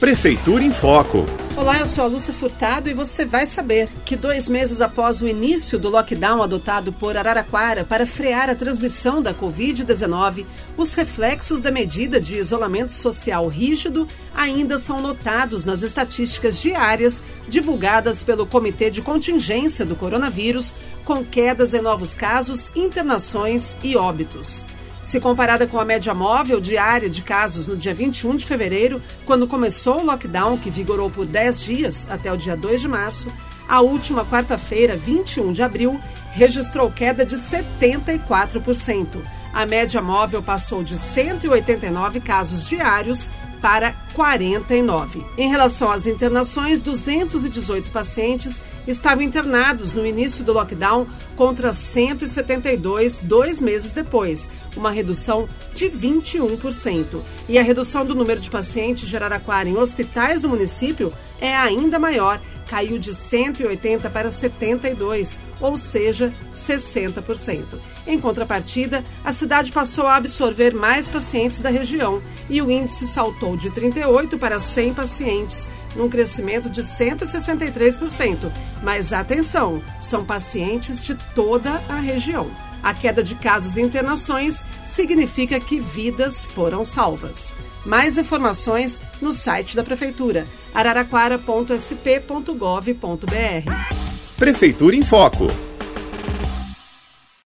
Prefeitura em Foco. Olá, eu sou a Lúcia Furtado e você vai saber que dois meses após o início do lockdown adotado por Araraquara para frear a transmissão da Covid-19, os reflexos da medida de isolamento social rígido ainda são notados nas estatísticas diárias divulgadas pelo Comitê de Contingência do Coronavírus, com quedas em novos casos, internações e óbitos. Se comparada com a média móvel diária de casos no dia 21 de fevereiro, quando começou o lockdown, que vigorou por 10 dias até o dia 2 de março, a última quarta-feira, 21 de abril, registrou queda de 74%. A média móvel passou de 189 casos diários para 49. Em relação às internações, 218 pacientes estavam internados no início do lockdown contra 172 dois meses depois, uma redução de 21%. E a redução do número de pacientes de Araraquara em hospitais do município é ainda maior, caiu de 180 para 72, ou seja, 60%. Em contrapartida, a cidade passou a absorver mais pacientes da região e o índice saltou de 38 para 100 pacientes, num crescimento de 163%. Mas atenção, são pacientes de toda a região. A queda de casos e internações significa que vidas foram salvas. Mais informações no site da Prefeitura, araraquara.sp.gov.br. Prefeitura em Foco